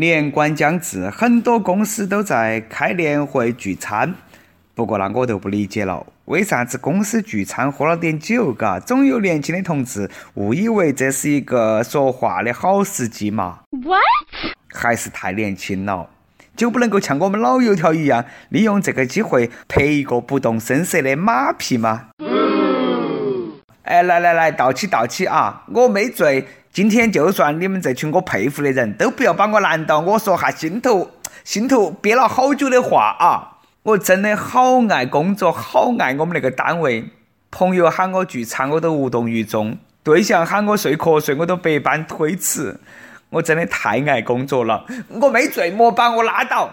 年关将至，很多公司都在开年会聚餐。不过那我就不理解了，为啥子公司聚餐喝了点酒，嘎，总有年轻的同志误以为这是一个说话的好时机嘛？What？还是太年轻了，就不能够像我们老油条一样，利用这个机会拍一个不动声色的马屁吗？哎，来来来，倒起倒起啊！我没醉。今天就算你们这群我佩服的人都不要把我拦到，我说下心头 心头憋了好久的话啊！我真的好爱工作，好爱我们那个单位。朋友喊我聚餐，我都无动于衷；对象喊我睡瞌睡，我都百般推辞。我真的太爱工作了。我没醉，莫把我拉倒。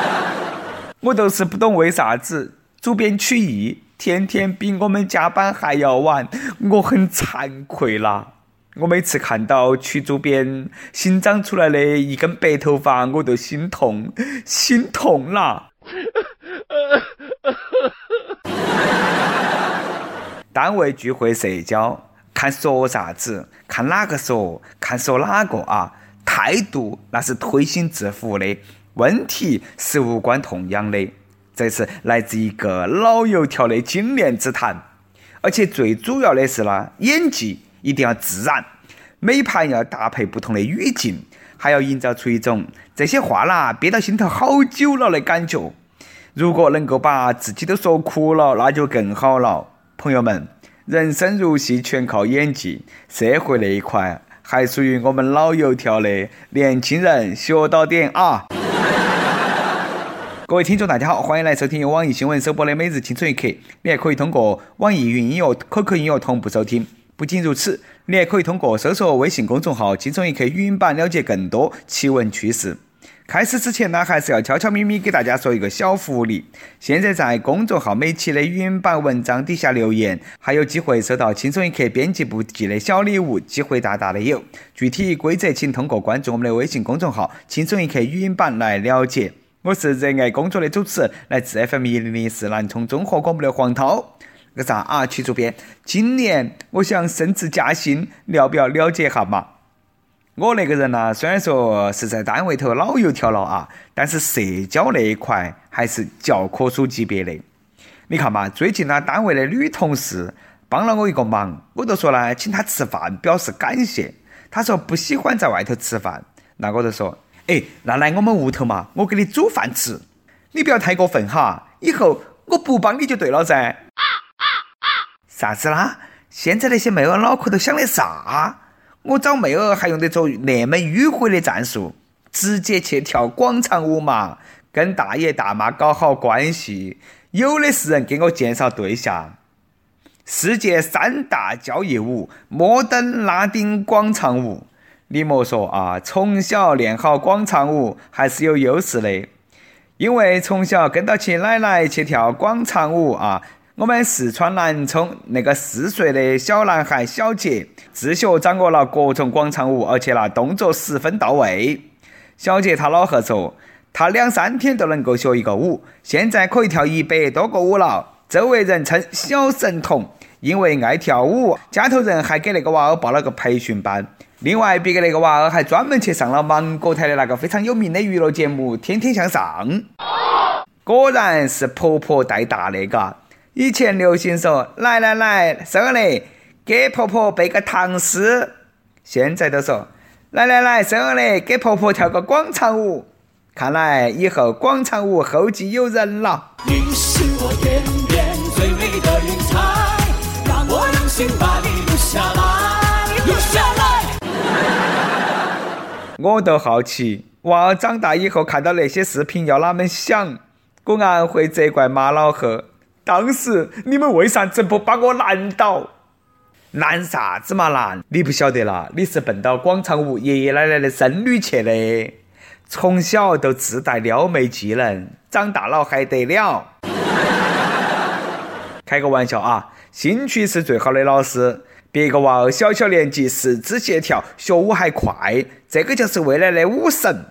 我都是不懂为啥子主编曲艺天天比我们加班还要晚，我很惭愧啦。我每次看到曲主编新长出来的一根白头发，我都心痛，心痛啦！单位聚会社交，看说啥子，看哪个说，看说？哪个啊？态度那是推心置腹的，问题是无关痛痒的。这是来自一个老油条的经验之谈，而且最主要的是呢，演技。一定要自然，每盘要搭配不同的语境，还要营造出一种这些话啦憋到心头好久了的感觉。如果能够把自己都说哭了，那就更好了。朋友们，人生如戏，全靠演技。社会那一块还属于我们老油条的年轻人学到点啊！各位听众，大家好，欢迎来收听由网易新闻首播的《每日青春一刻》，你还可以通过网易云音乐、QQ 音乐同步收听。不仅如此，你还可以通过搜索微信公众号“轻松一刻”语音版了解更多奇闻趣事。开始之前呢，还是要悄悄咪咪给大家说一个小福利：现在在公众号每期的语音版文章底下留言，还有机会收到轻松一刻编辑部寄的小礼物，机会大大的有。具体规则请通过关注我们的微信公众号“轻松一刻语音版”来了解。我是热爱工作的主持人，来自 FM 一零零四南充综合广播的黄涛。个啥啊，曲主编？今年我想升职加薪，你要不要了解一下嘛？我那个人呢，虽然说是在单位头老油条了啊，但是社交那一块还是教科书级别的。你看嘛，最近呢，单位的女同事帮了我一个忙，我就说呢，请她吃饭表示感谢。她说不喜欢在外头吃饭，那我就说，哎，那来我们屋头嘛，我给你煮饭吃。你不要太过分哈，以后我不帮你就对了噻。啥子啦？现在那些妹儿脑壳都想的啥？我找妹儿还用得着那么迂回的战术？直接去跳广场舞嘛，跟大爷大妈搞好关系，有的是人给我介绍对象。世界三大交谊舞：摩登、拉丁、广场舞。你莫说啊，从小练好广场舞还是有优势的，因为从小跟到起奶奶去跳广场舞啊。我们四川南充那个四岁的小男孩小杰，自学掌握了各种广场舞，而且那动作十分到位。小杰他老贺说，他两三天都能够学一个舞，现在可以跳一百多个舞了，周围人称小神童。因为爱跳舞，家头人还给那个娃儿报了个培训班。另外，别个那个娃儿还专门去上了芒果台的那个非常有名的娱乐节目《天天向上》。果然是婆婆带大的，嘎。以前流行说来来来，生儿嘞，给婆婆背个唐诗。现在都说来来来，生儿嘞，给婆婆跳个广场舞。看来以后广场舞后继有人了。你是我天边最美的云彩，让我用心把你留下来，留下来。我都好奇，娃儿长大以后看到那些视频要哪们想？果然会责怪马老贺。当时你们为啥子不把我拦到？拦啥子嘛拦？你不晓得啦，你是奔到广场舞爷爷奶奶的孙女去的，从小都自带撩妹技能，长大了还得了？开个玩笑啊，兴趣是最好的老师。别个娃儿小小年纪四肢协调，学舞还快，这个就是未来的舞神。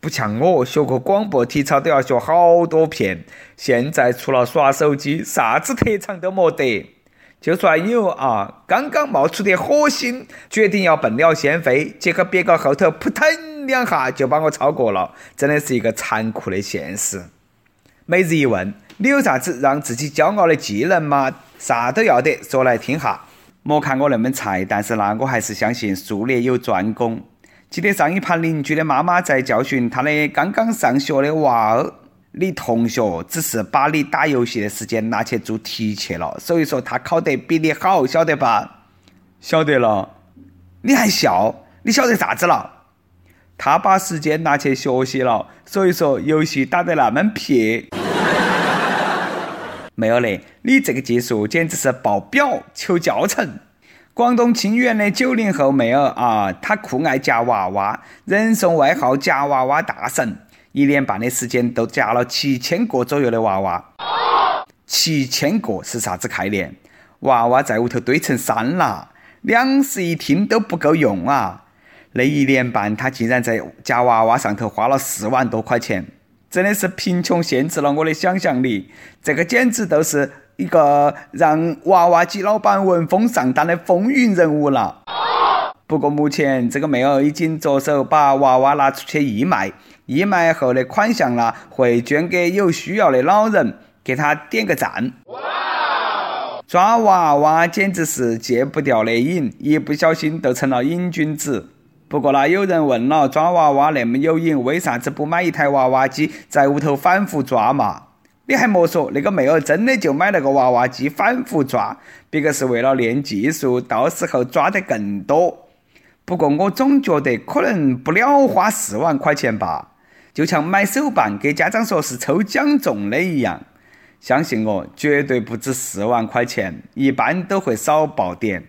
不像我学个广播体操都要学好多遍，现在除了耍手机，啥子特长都没得。就算有啊，刚刚冒出点火星，决定要笨鸟先飞，结果别个后头扑腾两下就把我超过了，真的是一个残酷的现实。每日一问：你有啥子让自己骄傲的技能吗？啥都要得，说来听下。莫看我那么菜，但是呢，我还是相信术业有专攻。记得上一盘邻居的妈妈在教训她的刚刚上学的娃儿。你同学只是把你打游戏的时间拿去做题去了，所以说他考得比你好，晓得吧？晓得了。你还笑？你晓得啥子了？他把时间拿去学习了，所以说游戏打得那么撇。没有嘞，你这个技术简直是爆表，求教程。广东清远的九零后妹儿啊，她酷爱夹娃娃，人送外号“夹娃娃大神”。一年半的时间都夹了七千个左右的娃娃，七千个是啥子概念？娃娃在屋头堆成山了，两室一厅都不够用啊！那一年半，她竟然在夹娃娃上头花了四万多块钱，真的是贫穷限制了我的想象力。这个简直都是一个让娃娃机老板闻风丧胆的风云人物了。不过目前这个妹儿已经着手把娃娃拿出去义卖。义卖后的款项呢，会捐给有需要的老人，给他点个赞。抓娃娃简直是戒不掉的瘾，一不小心就成了瘾君子。不过呢，有人问了，抓娃娃那么有瘾，为啥子不买一台娃娃机在屋头反复抓嘛？你还莫说，那个妹儿真的就买了个娃娃机反复抓，别个是为了练技术，到时候抓得更多。不过我总觉得可能不了花四万块钱吧。就像买手办给家长说是抽奖中的一样，相信我，绝对不止四万块钱，一般都会少报点。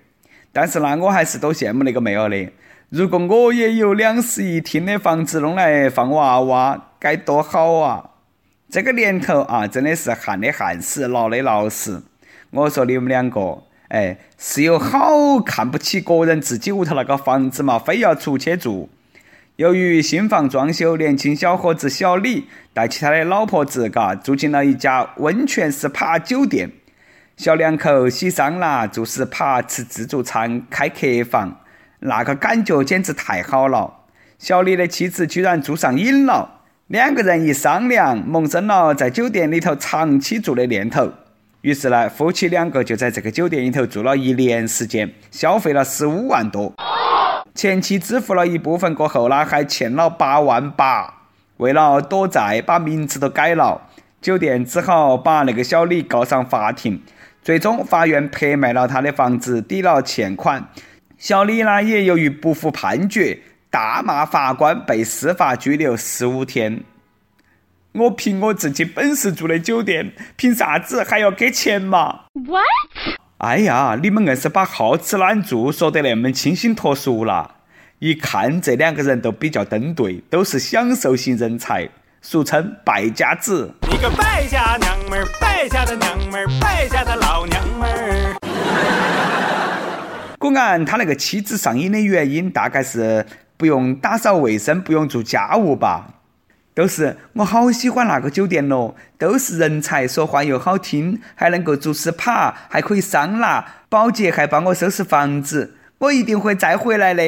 但是呢，我还是多羡慕那个妹儿的。如果我也有两室一厅的房子弄来放娃娃，该多好啊！这个年头啊，真的是旱的旱死，涝的涝死。我说你们两个，哎，是有好看不起个人自己屋头那个房子嘛，非要出去住。由于新房装修，年轻小伙子小李带起他的老婆子，嘎住进了一家温泉 SPA 酒店。小两口洗桑拿、住 SPA、吃自助餐、开客房，那个感觉简直太好了。小李的妻子居然住上瘾了，两个人一商量，萌生了在酒店里头长期住的念头。于是呢，夫妻两个就在这个酒店里头住了一年时间，消费了十五万多。前期支付了一部分过后呢，还欠了八万八。为了躲债，把名字都改了。酒店只好把那个小李告上法庭。最终，法院拍卖了他的房子，抵了欠款。小李呢，也由于不服判决，大骂法官，被司法拘留十五天。我凭我自己本事住的酒店，凭啥子还要给钱嘛？What？哎呀，你们硬是把好吃懒做说得那么清新脱俗了。一看这两个人都比较登对，都是享受型人才，俗称败家子。一个败家娘们儿，败家的娘们儿，败家的老娘们儿。果然，他那个妻子上瘾的原因，大概是不用打扫卫生，不用做家务吧。都是我好喜欢那个酒店咯，都是人才，说话又好听，还能够做 SPA，还可以桑拿，保洁还帮我收拾房子，我一定会再回来的。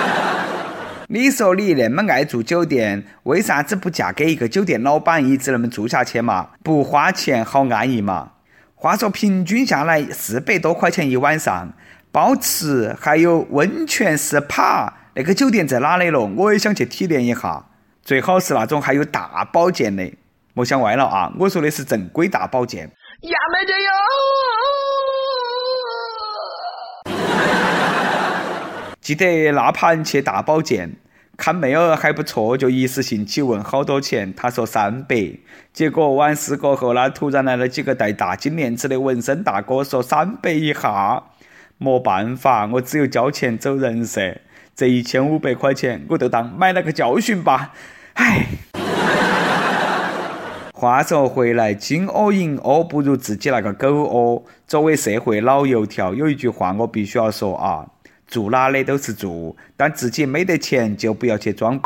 你说你那么爱住酒店，为啥子不嫁给一个酒店老板，一直那么住下去嘛？不花钱好安逸嘛？话说平均下来四百多块钱一晚上，包吃还有温泉 SPA，那个酒店在哪里了？我也想去体验一下。最好是那种还有大保健的，莫想歪了啊！我说的是正规大保健。呀没得哟！记得那盘去大保健，看妹儿还不错，就一时兴起问好多钱，他说三百。结果完事过后呢，突然来了几个戴大金链子的纹身大哥，说三百一下。没办法，我只有交钱走人噻。这一千五百块钱，我就当买了个教训吧。唉，话说回来，金窝银窝不如自己那个狗窝。作为社会老油条，有一句话我必须要说啊：住哪里都是住，但自己没得钱就不要去装。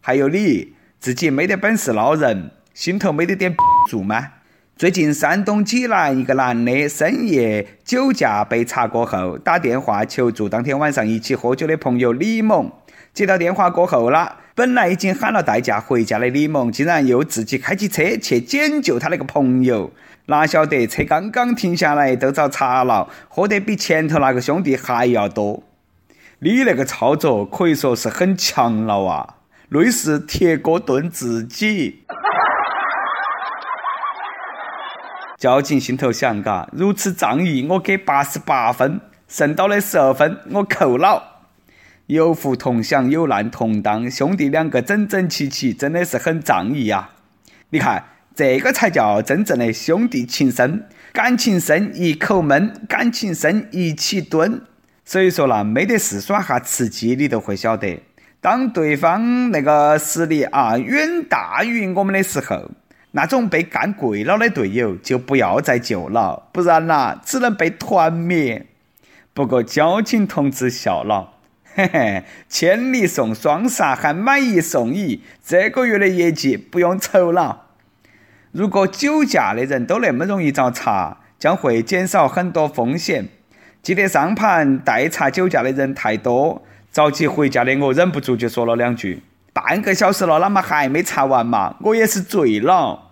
还有你，自己没得本事捞人，心头没得点 住吗？最近，山东济南一个男的深夜酒驾被查过后，打电话求助当天晚上一起喝酒的朋友李某。接到电话过后啦，本来已经喊了代驾回家的李某，竟然又自己开起车去捡救他那个朋友。哪晓得车刚刚停下来，都遭查了，喝得比前头那个兄弟还要多。你那个操作可以说是很强了啊，类似铁锅炖自己。交警心头想：嘎，如此仗义，我给八十八分，剩到的十二分我扣了。有福同享，有难同当，兄弟两个整整齐齐，真的是很仗义呀！你看，这个才叫真正的兄弟情深，感情深一口闷，感情深一起蹲。所以说啦，没得事耍下吃鸡，你都会晓得，当对方那个实力啊远大于我们的时候。那种被干跪了的队友就不要再救了，不然呐，只能被团灭。不过交警同志笑了，嘿嘿，千里送双杀还买一送一，这个月的业绩不用愁了。如果酒驾的人都那么容易遭查，将会减少很多风险。记得上盘代查酒驾的人太多，着急回家的我忍不住就说了两句：“半个小时了，啷么还没查完嘛？我也是醉了。”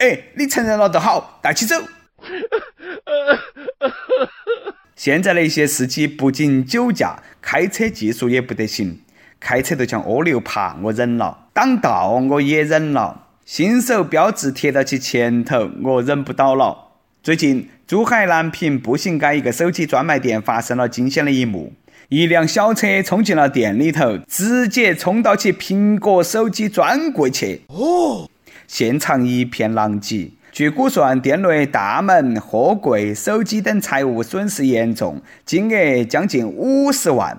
哎，你承认了就好，带起走。现在的一些司机不仅酒驾，开车技术也不得行，开车都像蜗牛爬，我忍了；挡道我也忍了；新手标志贴到起前头，我忍不到了。最近，珠海南平步行街一个手机专卖店发生了惊险的一幕：一辆小车冲进了店里头，直接冲到起苹果手机专柜去。哦。现场一片狼藉，据估算，店内大门、货柜、手机等财物损失严重，金额将近五十万。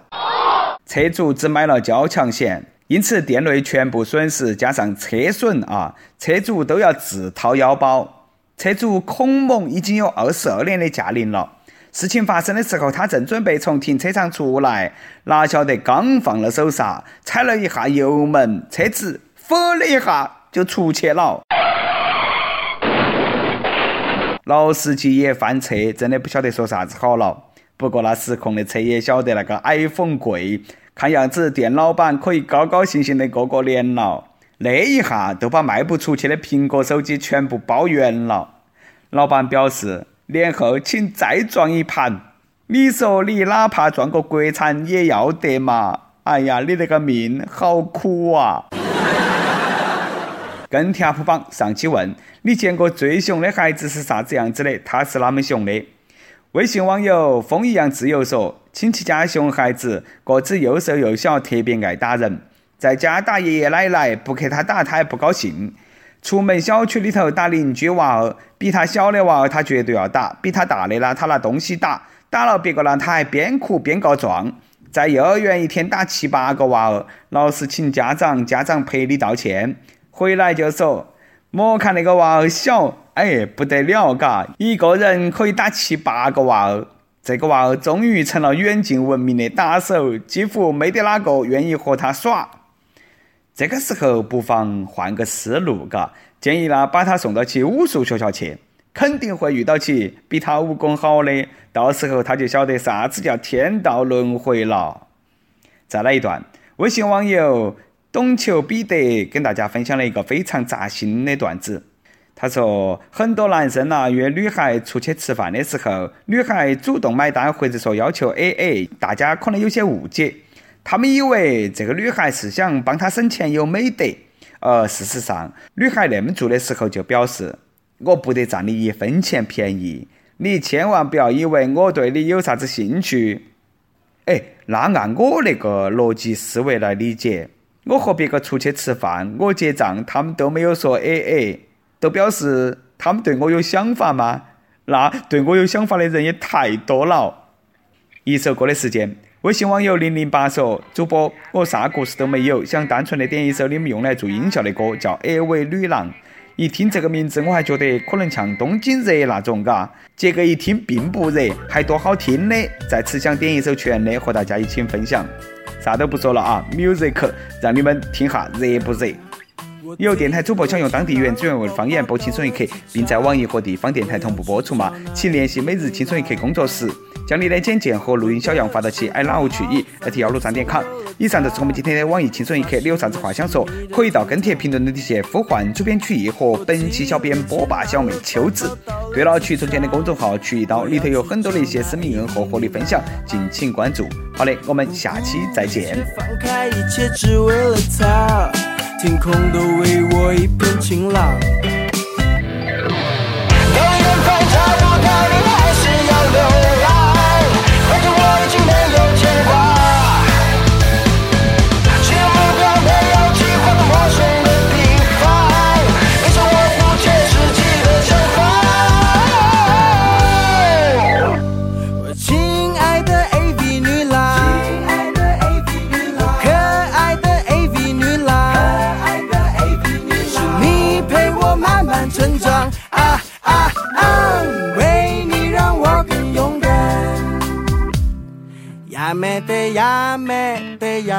车主只买了交强险，因此店内全部损失加上车损啊，车主都要自掏腰包。车主孔某已经有二十二年的驾龄了。事情发生的时候，他正准备从停车场出来，哪晓得刚放了手刹，踩了一下油门，车子“呼”的一下。就出去了，老司机也翻车，真的不晓得说啥子好了。不过那失控的车也晓得那个 iPhone 贵，看样子店老板可以高高兴兴的过过年了。那一下都把卖不出去的苹果手机全部包圆了。老板表示，年后请再撞一盘。你说你哪怕撞个国产也要得嘛？哎呀，你那个命好苦啊！跟帖普榜上期问你见过最熊的孩子是啥子样子的？他是哪么熊的？微信网友风一样自由说：亲戚家熊孩子个子又瘦又小，特别爱打人，在家打爷爷奶奶，不给他打他还不高兴。出门小区里头打邻居娃儿，比他小的娃儿他绝对要打，比他大的呢他拿东西打，打了别个呢他还边哭边告状。在幼儿园一天打七八个娃儿，老师请家长，家长赔礼道歉。回来就说，莫看那个娃儿小，哎，不得了，嘎，一个人可以打七八个娃儿。这个娃儿终于成了远近闻名的打手，几乎没得哪个愿意和他耍。这个时候不妨换个思路，嘎，建议呢把他送到起武术学校去，肯定会遇到起比他武功好的，到时候他就晓得啥子叫天道轮回了。再来一段，微信网友。懂球彼得跟大家分享了一个非常扎心的段子。他说，很多男生呐约女孩出去吃饭的时候，女孩主动买单或者说要求 AA，大家可能有些误解，他们以为这个女孩是想帮他省钱有美德，而事实上，女孩那么做的时候就表示，我不得占你一分钱便宜，你千万不要以为我对你有啥子兴趣。哎，那按我那个逻辑思维来理解。我和别个出去吃饭，我结账，他们都没有说 A A，都表示他们对我有想法吗？那对我有想法的人也太多了。一首歌的时间，微信网友零零八说：“主播，我啥故事都没有，想单纯的点一首你们用来做音效的歌，叫《A 为女郎》。一听这个名字，我还觉得可能像东京热那种，嘎。结果一听并不热，还多好听的。在此想点一首全的，和大家一起分享。”啥都不说了啊，music，让你们听下热不热？有电台主播想用当地原汁原味的方言播《轻松一刻》，并在网易和地方电台同步播出吗？请联系每日《轻松一刻》工作室。将你的简介和录音小样发到其 i love 去以 at 幺六三点 com。以上就是我们今天的网易轻松一刻，你有啥子话想说，可以到跟帖评论的底下呼唤主编曲艺和本期小编波霸小妹秋子。对了，曲中间的公众号曲一刀里头有很多的一些私密问和和你分享，敬请关注。好的，我们下期再见。放开一切只为了他，天空都为我一片晴朗。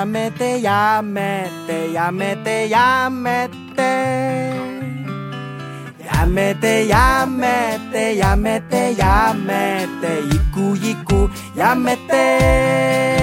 やめてやめてやめてやめて。やめてやめてやめてやめて。いく行くやめて。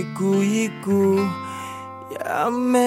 ikuiku ya me